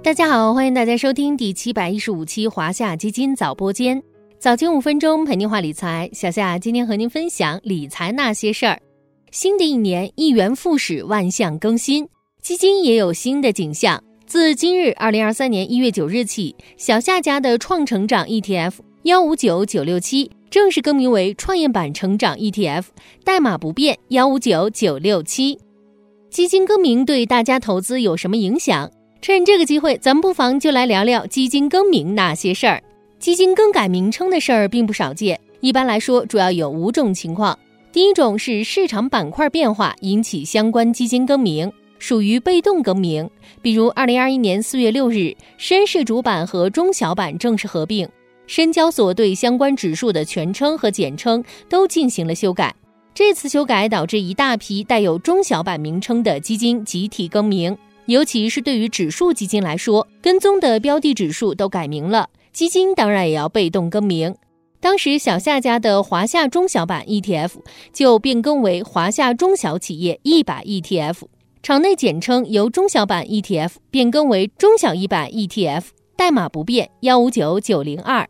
大家好，欢迎大家收听第七百一十五期华夏基金早播间，早间五分钟陪您话理财。小夏今天和您分享理财那些事儿。新的一年，一元复始，万象更新，基金也有新的景象。自今日二零二三年一月九日起，小夏家的创成长 ETF 幺五九九六七正式更名为创业板成长 ETF，代码不变幺五九九六七。基金更名对大家投资有什么影响？趁这个机会，咱们不妨就来聊聊基金更名那些事儿。基金更改名称的事儿并不少见，一般来说主要有五种情况。第一种是市场板块变化引起相关基金更名，属于被动更名。比如，二零二一年四月六日，深市主板和中小板正式合并，深交所对相关指数的全称和简称都进行了修改。这次修改导致一大批带有中小板名称的基金集体更名。尤其是对于指数基金来说，跟踪的标的指数都改名了，基金当然也要被动更名。当时小夏家的华夏中小板 ETF 就变更为华夏中小企业一百 ETF，场内简称由中小板 ETF 变更为中小一百 ETF，代码不变幺五九九零二。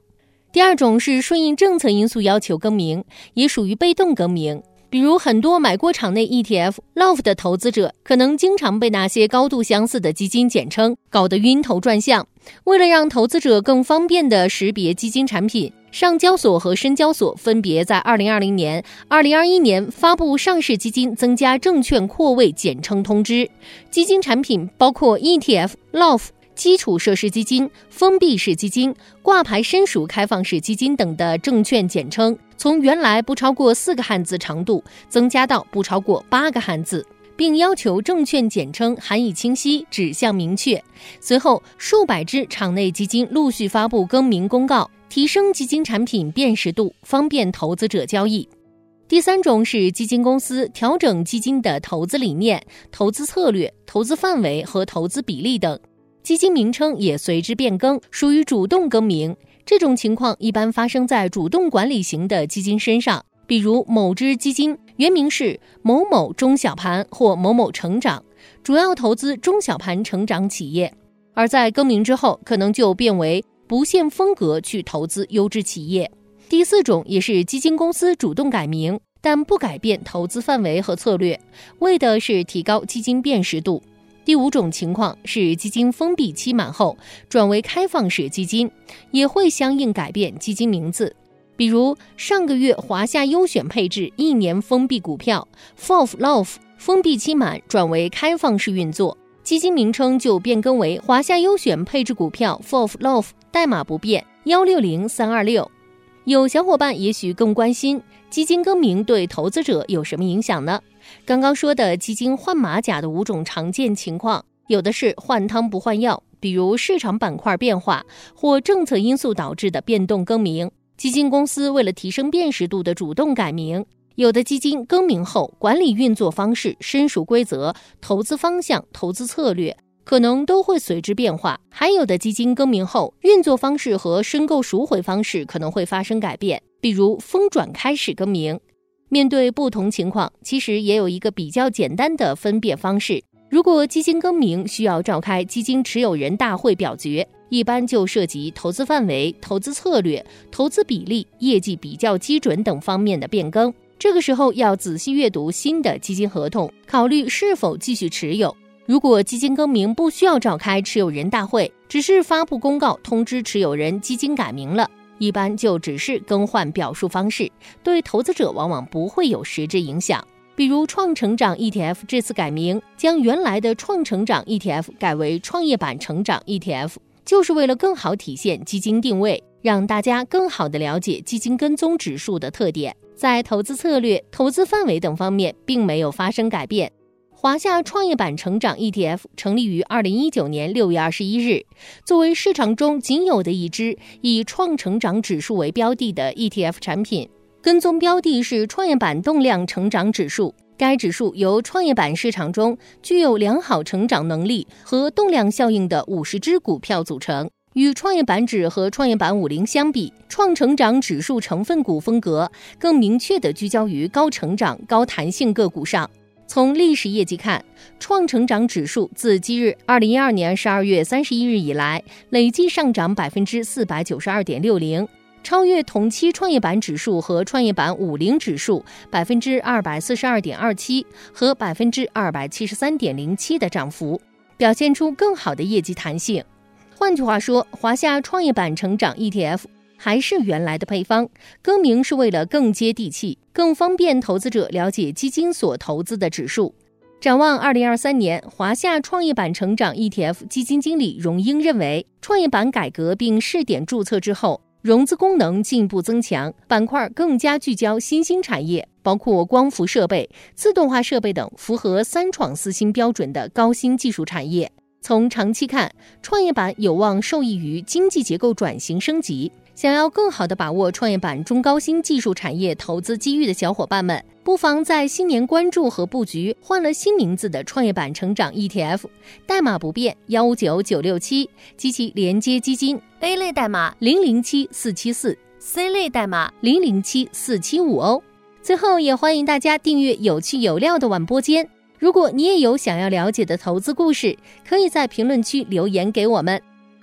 第二种是顺应政策因素要求更名，也属于被动更名。比如，很多买过场内 ETF LOF 的投资者，可能经常被那些高度相似的基金简称搞得晕头转向。为了让投资者更方便地识别基金产品，上交所和深交所分别在2020年、2021年发布上市基金增加证券扩位简称通知。基金产品包括 ETF LOF。基础设施基金、封闭式基金、挂牌申属开放式基金等的证券简称，从原来不超过四个汉字长度，增加到不超过八个汉字，并要求证券简称含义清晰、指向明确。随后，数百只场内基金陆续发布更名公告，提升基金产品辨识度，方便投资者交易。第三种是基金公司调整基金的投资理念、投资策略、投资范围和投资比例等。基金名称也随之变更，属于主动更名。这种情况一般发生在主动管理型的基金身上，比如某只基金原名是某某中小盘或某某成长，主要投资中小盘成长企业，而在更名之后，可能就变为不限风格去投资优质企业。第四种也是基金公司主动改名，但不改变投资范围和策略，为的是提高基金辨识度。第五种情况是基金封闭期满后转为开放式基金，也会相应改变基金名字。比如上个月华夏优选配置一年封闭股票 FOF LOF 封闭期满转为开放式运作，基金名称就变更为华夏优选配置股票 FOF LOF，代码不变幺六零三二六。有小伙伴也许更关心基金更名对投资者有什么影响呢？刚刚说的基金换马甲的五种常见情况，有的是换汤不换药，比如市场板块变化或政策因素导致的变动更名；基金公司为了提升辨识度的主动改名；有的基金更名后，管理运作方式、申属规则、投资方向、投资策略。可能都会随之变化，还有的基金更名后，运作方式和申购赎回方式可能会发生改变，比如风转开始更名。面对不同情况，其实也有一个比较简单的分辨方式。如果基金更名需要召开基金持有人大会表决，一般就涉及投资范围、投资策略、投资比例、业绩比较基准等方面的变更。这个时候要仔细阅读新的基金合同，考虑是否继续持有。如果基金更名不需要召开持有人大会，只是发布公告通知持有人基金改名了，一般就只是更换表述方式，对投资者往往不会有实质影响。比如创成长 ETF 这次改名，将原来的创成长 ETF 改为创业板成长 ETF，就是为了更好体现基金定位，让大家更好的了解基金跟踪指数的特点，在投资策略、投资范围等方面并没有发生改变。华夏创业板成长 ETF 成立于二零一九年六月二十一日，作为市场中仅有的一支以创成长指数为标的的 ETF 产品，跟踪标的是创业板动量成长指数。该指数由创业板市场中具有良好成长能力和动量效应的五十只股票组成。与创业板指和创业板五零相比，创成长指数成分股风格更明确地聚焦于高成长、高弹性个股上。从历史业绩看，创成长指数自今日二零一二年十二月三十一日以来，累计上涨百分之四百九十二点六零，超越同期创业板指数和创业板五零指数百分之二百四十二点二七和百分之二百七十三点零七的涨幅，表现出更好的业绩弹性。换句话说，华夏创业板成长 ETF。还是原来的配方，更名是为了更接地气，更方便投资者了解基金所投资的指数。展望二零二三年，华夏创业板成长 ETF 基金经理荣英认为，创业板改革并试点注册之后，融资功能进一步增强，板块更加聚焦新兴产业，包括光伏设备、自动化设备等符合三创四新标准的高新技术产业。从长期看，创业板有望受益于经济结构转型升级。想要更好的把握创业板中高新技术产业投资机遇的小伙伴们，不妨在新年关注和布局换了新名字的创业板成长 ETF，代码不变幺五九九六七，及其连接基金 A 类代码零零七四七四，C 类代码零零七四七五哦。最后也欢迎大家订阅有趣有料的晚播间。如果你也有想要了解的投资故事，可以在评论区留言给我们。